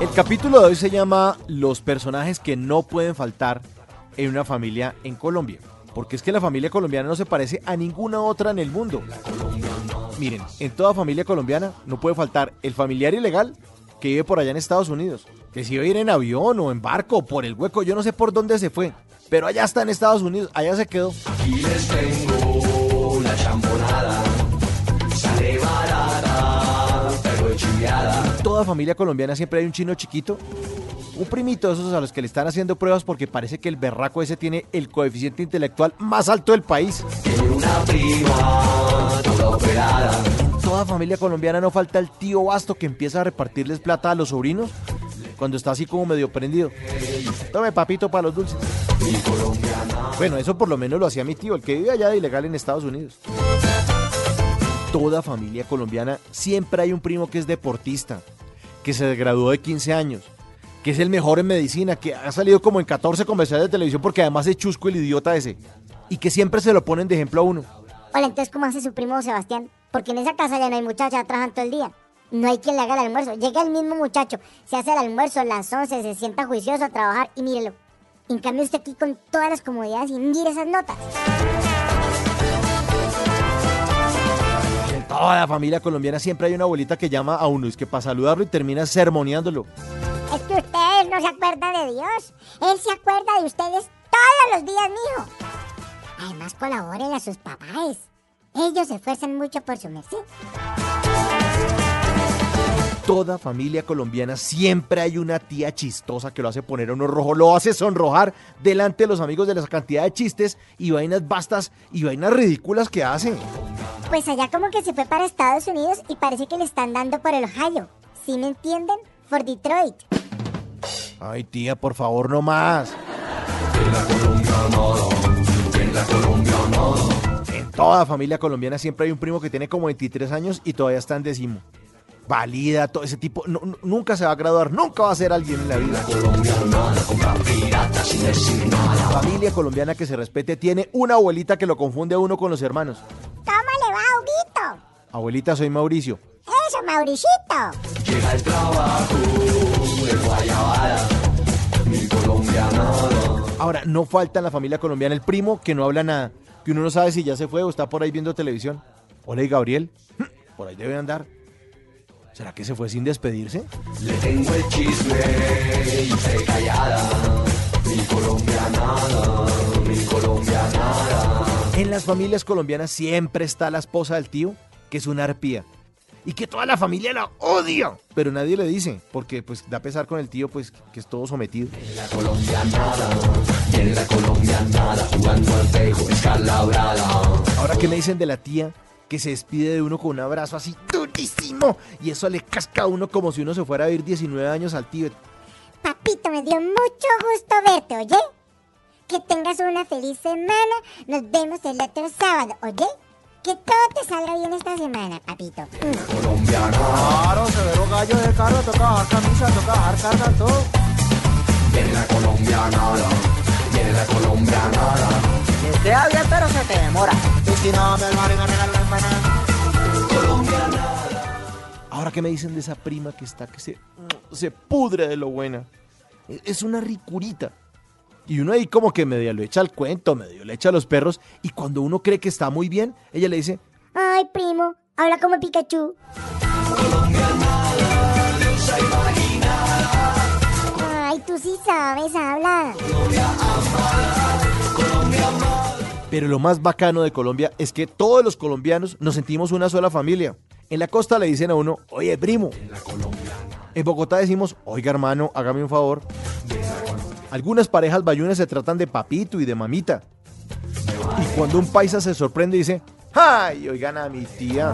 El capítulo de hoy se llama Los personajes que no pueden faltar en una familia en Colombia. Porque es que la familia colombiana no se parece a ninguna otra en el mundo. Miren, en toda familia colombiana no puede faltar el familiar ilegal que vive por allá en Estados Unidos. Que si va a ir en avión o en barco o por el hueco, yo no sé por dónde se fue. Pero allá está en Estados Unidos, allá se quedó. Aquí les tengo una champonada. Sale barata, pero chiviada. Toda familia colombiana siempre hay un chino chiquito. Un primito de esos a los que le están haciendo pruebas porque parece que el berraco ese tiene el coeficiente intelectual más alto del país. Una prima toda familia colombiana no falta el tío vasto que empieza a repartirles plata a los sobrinos cuando está así como medio prendido. Tome papito para los dulces. Bueno, eso por lo menos lo hacía mi tío, el que vive allá de ilegal en Estados Unidos. Toda familia colombiana siempre hay un primo que es deportista, que se graduó de 15 años, que es el mejor en medicina, que ha salido como en 14 comerciales de televisión porque además es chusco el idiota ese, y que siempre se lo ponen de ejemplo a uno. Hola, entonces, ¿cómo hace su primo Sebastián? Porque en esa casa ya no hay muchachas, trabajan todo el día. No hay quien le haga el almuerzo. Llega el mismo muchacho, se hace el almuerzo a las 11, se sienta juicioso a trabajar y mírelo. En cambio, usted aquí con todas las comodidades y mire esas notas. Toda la familia colombiana siempre hay una abuelita que llama a uno, es que para saludarlo y termina sermoneándolo. Es que ustedes no se acuerdan de Dios. Él se acuerda de ustedes todos los días, mijo. Además, colaboren a sus papás. Ellos se esfuerzan mucho por su merced. toda familia colombiana siempre hay una tía chistosa que lo hace poner a uno rojo, lo hace sonrojar delante de los amigos de la cantidad de chistes y vainas bastas y vainas ridículas que hace. Pues allá como que se fue para Estados Unidos y parece que le están dando por el Ohio. ¿Sí me entienden? Por Detroit. Ay tía, por favor, no más. En la colombianada, en la colombianada. En toda familia colombiana siempre hay un primo que tiene como 23 años y todavía está en décimo. Valida, todo ese tipo, no- no- nunca se va a graduar, nunca va a ser alguien en la vida. Nada. Familia colombiana que se respete tiene una abuelita que lo confunde a uno con los hermanos. Abuelita, soy Mauricio. Eso, Mauricito. Llega el trabajo de guayabada. Mi colombianada. Ahora, no falta en la familia colombiana el primo que no habla nada, que uno no sabe si ya se fue o está por ahí viendo televisión. Hola, ¿y Gabriel? Por ahí debe andar. ¿Será que se fue sin despedirse? Le tengo el chisme y se callada. Mi colombianada, mi colombianada. En las familias colombianas siempre está la esposa del tío, que es una arpía. Y que toda la familia la odia. Pero nadie le dice, porque pues da pesar con el tío, pues que es todo sometido. En la colombianada, y en la colombianada, jugando al pejo, escalabrada. Ahora, ¿qué me dicen de la tía que se despide de uno con un abrazo así durísimo? Y eso le casca a uno como si uno se fuera a vivir 19 años al tío. Papito, me dio mucho gusto verte, ¿oye? Que tengas una feliz semana. Nos vemos el otro sábado, ¿oye? Que todo te salga bien esta semana, papito. Colombiana, Claro, severo gallo de carro, toca bajar camisa, toca bajar carga, todo. viene la colombianada, viene la colombianada. Te da bien, pero se te demora. Y si no, me regalo la empanada. Ahora, ¿qué me dicen de esa prima que está que se, se pudre de lo buena? Es una ricurita. Y uno ahí como que medio le echa el cuento, medio le echa a los perros. Y cuando uno cree que está muy bien, ella le dice, Ay, primo, habla como Pikachu. Ay, tú sí sabes, habla. Pero lo más bacano de Colombia es que todos los colombianos nos sentimos una sola familia. En la costa le dicen a uno, oye primo. En Bogotá decimos, oiga hermano, hágame un favor. Algunas parejas bayunas se tratan de papito y de mamita. Y cuando un paisa se sorprende y dice, ¡ay! Oigan a mi tía.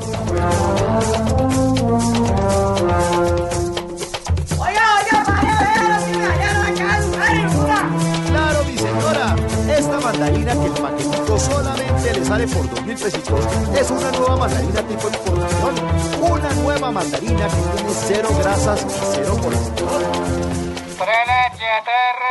Claro, mi señora, esta mandarina que el paquetito solamente le sale por dos mil pesitos es una nueva mandarina tipo importación. Una nueva mandarina que tiene cero grasas y cero colesterol.